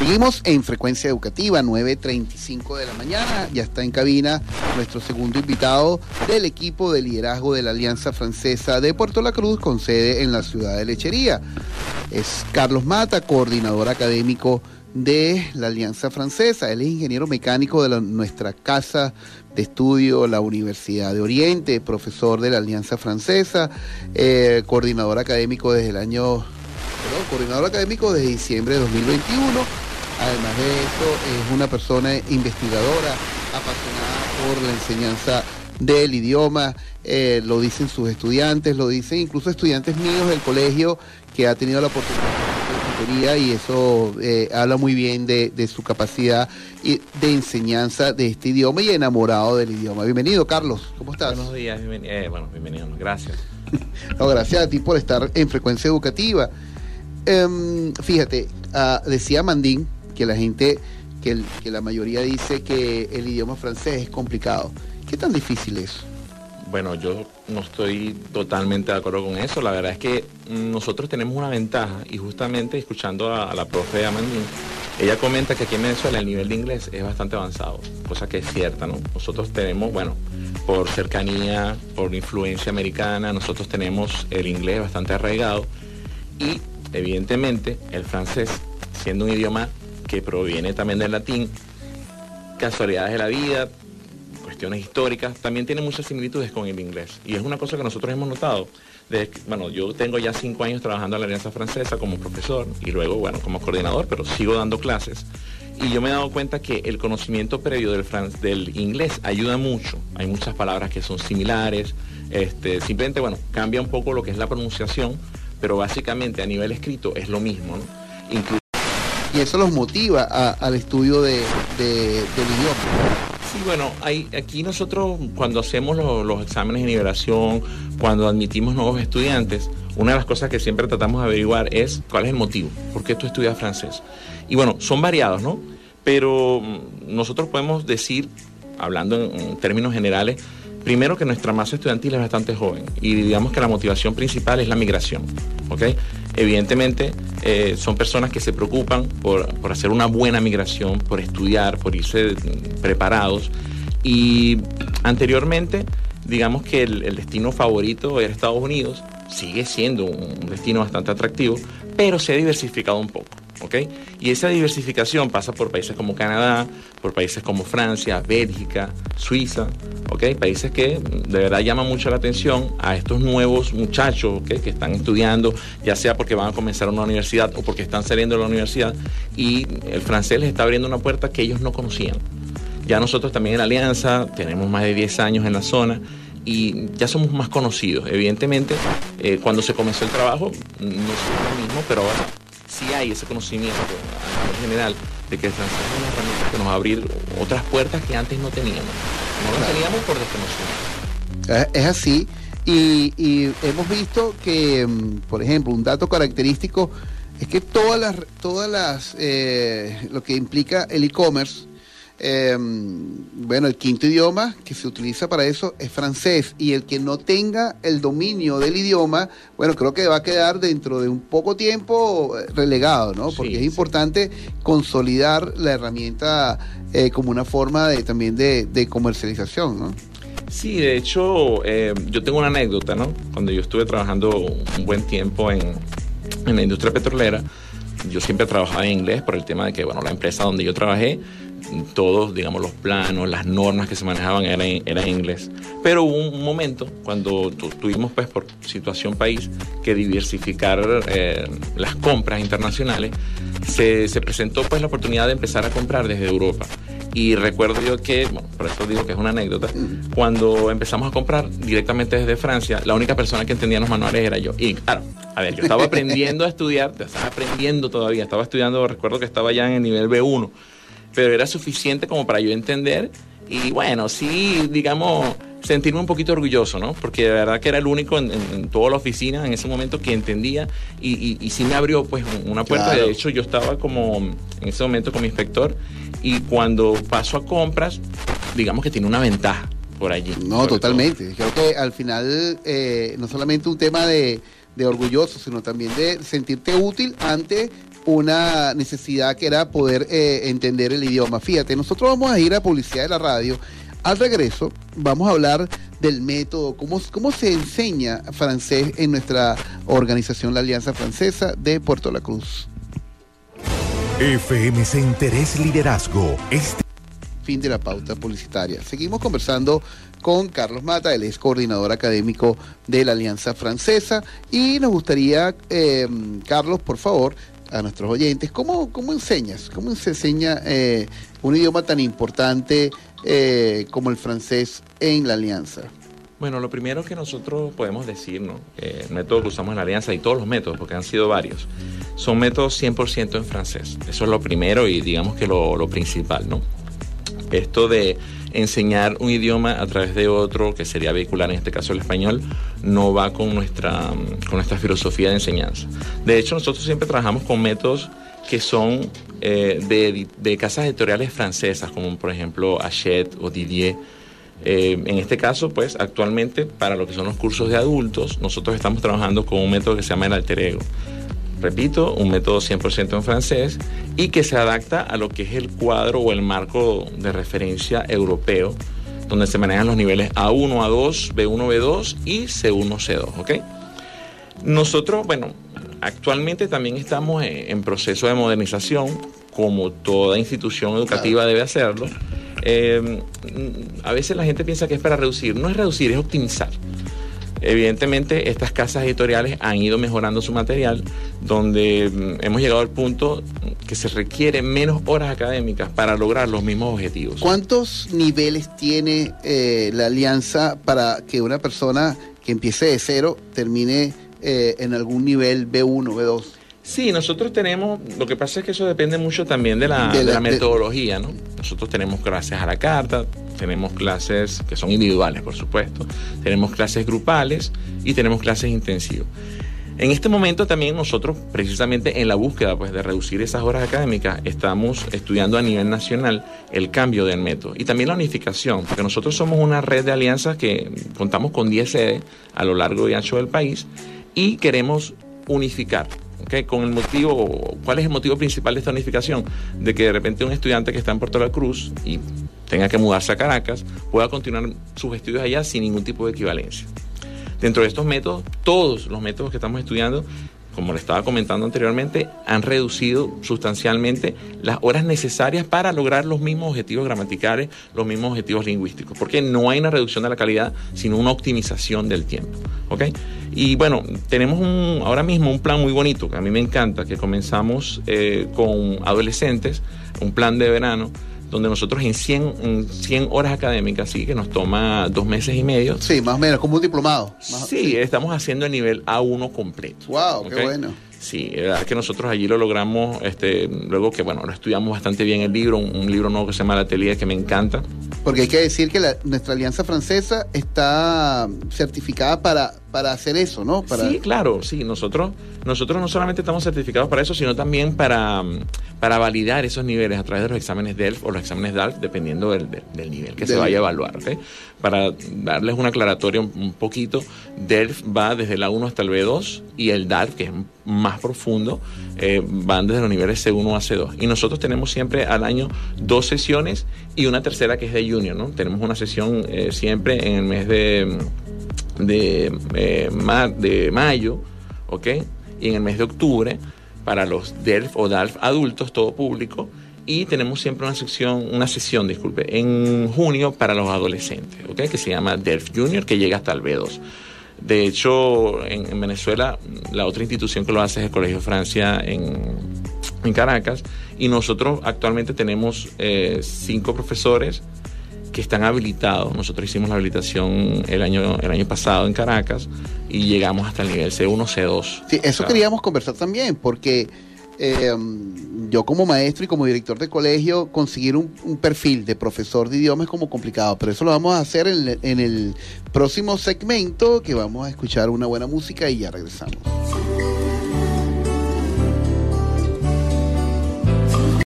Seguimos en frecuencia educativa, 9.35 de la mañana. Ya está en cabina nuestro segundo invitado del equipo de liderazgo de la Alianza Francesa de Puerto La Cruz con sede en la ciudad de Lechería. Es Carlos Mata, coordinador académico de la Alianza Francesa. Él es ingeniero mecánico de nuestra casa de estudio, la Universidad de Oriente, profesor de la Alianza Francesa, eh, coordinador académico desde el año, coordinador académico desde diciembre de 2021 Además de esto, es una persona investigadora, apasionada por la enseñanza del idioma, eh, lo dicen sus estudiantes, lo dicen incluso estudiantes míos del colegio que ha tenido la oportunidad de y eso eh, habla muy bien de, su capacidad de enseñanza de este idioma y enamorado del idioma. Bienvenido, Carlos. ¿Cómo estás? Buenos días, eh, bueno, bienvenido, gracias. no, gracias a ti por estar en frecuencia educativa. Em, fíjate, ah, decía Mandín que la gente, que, que la mayoría dice que el idioma francés es complicado. ¿Qué tan difícil es? Bueno, yo no estoy totalmente de acuerdo con eso. La verdad es que nosotros tenemos una ventaja y justamente escuchando a, la profe Amandine, ella comenta que aquí en Venezuela el nivel de inglés es bastante avanzado, cosa que es cierta, ¿no? Nosotros tenemos, bueno, por cercanía, por influencia americana, nosotros tenemos el inglés bastante arraigado y evidentemente el francés, siendo un idioma que proviene también del latín, casualidades de la vida, cuestiones históricas, también tiene muchas similitudes con el inglés. Y es una cosa que nosotros hemos notado. bueno, yo tengo ya cinco años trabajando en la Alianza Francesa como profesor y luego, bueno, como coordinador, pero sigo dando clases. Y yo me he dado cuenta que el conocimiento previo del, del inglés ayuda mucho. Hay muchas palabras que son similares. Este, simplemente, bueno, cambia un poco lo que es la pronunciación, pero básicamente a nivel escrito es lo mismo. ¿no? y eso los motiva al estudio de, del idioma. Sí, bueno, hay, aquí nosotros cuando hacemos los exámenes de nivelación, cuando admitimos nuevos estudiantes, una de las cosas que siempre tratamos de averiguar es cuál es el motivo, por qué tú estudias francés. Y bueno, son variados, ¿no? Pero mm, nosotros podemos decir, hablando en términos generales, primero que nuestra masa estudiantil es bastante joven y digamos que la motivación principal es la migración. ¿ok? Evidentemente eh, son personas que se preocupan por, hacer una buena migración, por estudiar, por irse preparados y anteriormente digamos que el destino favorito era Estados Unidos, sigue siendo un destino bastante atractivo, pero se ha diversificado un poco. Y esa diversificación pasa por países como Canadá, por países como Francia, Bélgica, Suiza, ¿ok? Países que de verdad llaman mucho la atención a estos nuevos muchachos que están estudiando, ya sea porque van a comenzar una universidad o porque están saliendo de la universidad y el francés les está abriendo una puerta que ellos no conocían. Ya nosotros también en Alianza tenemos más de 10 años en la zona y ya somos más conocidos. Evidentemente, eh, cuando se comenzó el trabajo, no es lo mismo, pero ahora sí hay ese conocimiento en general de que el francés es una herramienta que nos va a abrir otras puertas que antes no teníamos. No las teníamos por desconocimiento. Es así. Y, hemos visto que, mm, por ejemplo, un dato característico es que todas las, todas las, eh, lo que implica el e-commerce, Em, bueno, el quinto idioma que se utiliza para eso es francés y el que no tenga el dominio del idioma, bueno, creo que va a quedar dentro de un poco tiempo eh, relegado, ¿no? Porque es importante consolidar la herramienta eh, como una forma de, también de, comercialización, ¿no? Sí, de hecho, em, yo tengo una anécdota, ¿no? Cuando yo estuve trabajando un buen tiempo en, en la industria petrolera, yo siempre trabajaba en inglés por el tema de que, bueno, la empresa donde yo trabajé todos, digamos, los planos, las normas que se manejaban eran, en inglés. Pero hubo un momento cuando tuvimos, pues, por situación país, que diversificar eh, las compras internacionales, se, se, presentó, pues, la oportunidad de empezar a comprar desde Europa. Y recuerdo yo que, bueno, por eso digo que es una anécdota, cuando empezamos a comprar directamente desde Francia, la única persona que entendía los manuales era yo. Y claro, a ver, yo estaba aprendiendo a estudiar, estaba aprendiendo todavía, estaba estudiando, recuerdo que estaba ya en el nivel B1 pero era suficiente como para yo entender y bueno, sí, digamos, sentirme un poquito orgulloso, ¿no? Porque de verdad que era el único en, toda la oficina en ese momento que entendía y, y, sí me abrió pues una puerta. De hecho, yo estaba como en ese momento con mi inspector y cuando paso a compras, digamos que tiene una ventaja por allí. No, totalmente. Creo que al final eh, no solamente un tema de, de orgulloso, sino también de sentirte útil ante una necesidad que era poder eh, entender el idioma. Fíjate, nosotros vamos a ir a publicidad de la radio. Al regreso vamos a hablar del método, cómo, cómo se enseña francés en nuestra organización, la Alianza Francesa de Puerto La Cruz. FMC Interés Liderazgo. Este fin de la pauta publicitaria. Seguimos conversando con Carlos Mata, él es coordinador académico de la Alianza Francesa y nos gustaría, eh, Carlos, por favor, a nuestros oyentes, ¿cómo, cómo enseñas? ¿Cómo se enseña eh, un idioma tan importante eh, como el francés en la Alianza? Bueno, lo primero que nosotros podemos decir, ¿no? el método que usamos en la Alianza y todos los métodos, porque han sido varios, son métodos 100% en francés. Eso es lo primero y digamos que lo principal, ¿no? Esto de enseñar un idioma a través de otro, que sería vehicular, en este caso el español, no va con nuestra, con nuestra filosofía de enseñanza. De hecho, nosotros siempre trabajamos con métodos que son eh, de, de, casas editoriales francesas, como por ejemplo Hachette o Didier. Eh, en este caso, pues actualmente para lo que son los cursos de adultos, nosotros estamos trabajando con un método que se llama el alter ego repito, un método 100% en francés y que se adapta a lo que es el cuadro o el marco de referencia europeo, donde se manejan los niveles A1, A2, B1, B2 y C1, C2, ¿ok? Nosotros, bueno, actualmente también estamos en proceso de modernización, como toda institución educativa debe hacerlo. Eh, a veces la gente piensa que es para reducir, no es reducir, es optimizar. Evidentemente, estas casas editoriales han ido mejorando su material, donde mm, hemos llegado al punto que se requieren menos horas académicas para lograr los mismos objetivos. ¿Cuántos niveles tiene eh, la alianza para que una persona que empiece de cero termine eh, en algún nivel B1, B2? Sí, nosotros tenemos, lo que pasa es que eso depende mucho también de la, de la, de la metodología, ¿no? Nosotros tenemos clases a la carta, tenemos clases que son individuales, por supuesto, tenemos clases grupales y tenemos clases intensivas. En este momento también nosotros, precisamente en la búsqueda pues, de reducir esas horas académicas, estamos estudiando a nivel nacional el cambio del método y también la unificación, porque nosotros somos una red de alianzas que contamos con 10 sedes a lo largo y ancho del país y queremos unificar ¿okay? con el motivo, ¿cuál es el motivo principal de esta unificación? De que de repente un estudiante que está en Puerto La Cruz y tenga que mudarse a Caracas pueda continuar sus estudios allá sin ningún tipo de equivalencia. Dentro de estos métodos, todos los métodos que estamos estudiando, como le estaba comentando anteriormente, han reducido sustancialmente las horas necesarias para lograr los mismos objetivos gramaticales, los mismos objetivos lingüísticos, porque no hay una reducción de la calidad, sino una optimización del tiempo. ¿ok? Y bueno, tenemos ahora mismo un plan muy bonito, que a mí me encanta, que comenzamos eh, con adolescentes, un plan de verano, donde nosotros en 100, en 100 horas académicas, sí, que nos toma dos meses y medio. Sí, más o menos, como un diplomado. Más, sí, sí, estamos haciendo el nivel A1 completo. ¡Wow! ¿okay? ¡Qué bueno! Sí, es que nosotros allí lo logramos, este, luego que, bueno, lo estudiamos bastante bien el libro, un, un libro nuevo que se llama La Atelier, que me encanta. Porque hay que decir que la, nuestra alianza francesa está certificada para, para hacer eso, ¿no? Para... Sí, claro, sí. Nosotros, nosotros no solamente estamos certificados para eso, sino también para, para validar esos niveles a través de los exámenes DELF o los exámenes DALF, dependiendo del, del nivel que se vaya a evaluar. ¿okay? Para darles una aclaratoria un, un, poquito, DELF va desde la 1 hasta el B2 y el DALF, que es más profundo, eh, van desde los niveles C1 a C2. Y nosotros tenemos siempre al año dos sesiones y una tercera que es de junior, ¿no? Tenemos una sesión eh, siempre en el mes de, de, eh, de mayo, ¿ok? Y en el mes de octubre para los DELF o DALF adultos, todo público. Y tenemos siempre una sección, una sesión, disculpe, en junio para los adolescentes, ¿ok? Que se llama DELF Junior, que llega hasta el B2. De hecho, en, en, Venezuela, la otra institución que lo hace es el Colegio Francia en, en Caracas. Y nosotros actualmente tenemos eh, cinco profesores que están habilitados. Nosotros hicimos la habilitación el año, el año pasado en Caracas y llegamos hasta el nivel C1, C2. Sí, eso o sea, queríamos conversar también, porque eh, yo como maestro y como director de colegio, conseguir un, un, perfil de profesor de idiomas es como complicado, pero eso lo vamos a hacer en, en el próximo segmento, que vamos a escuchar una buena música y ya regresamos.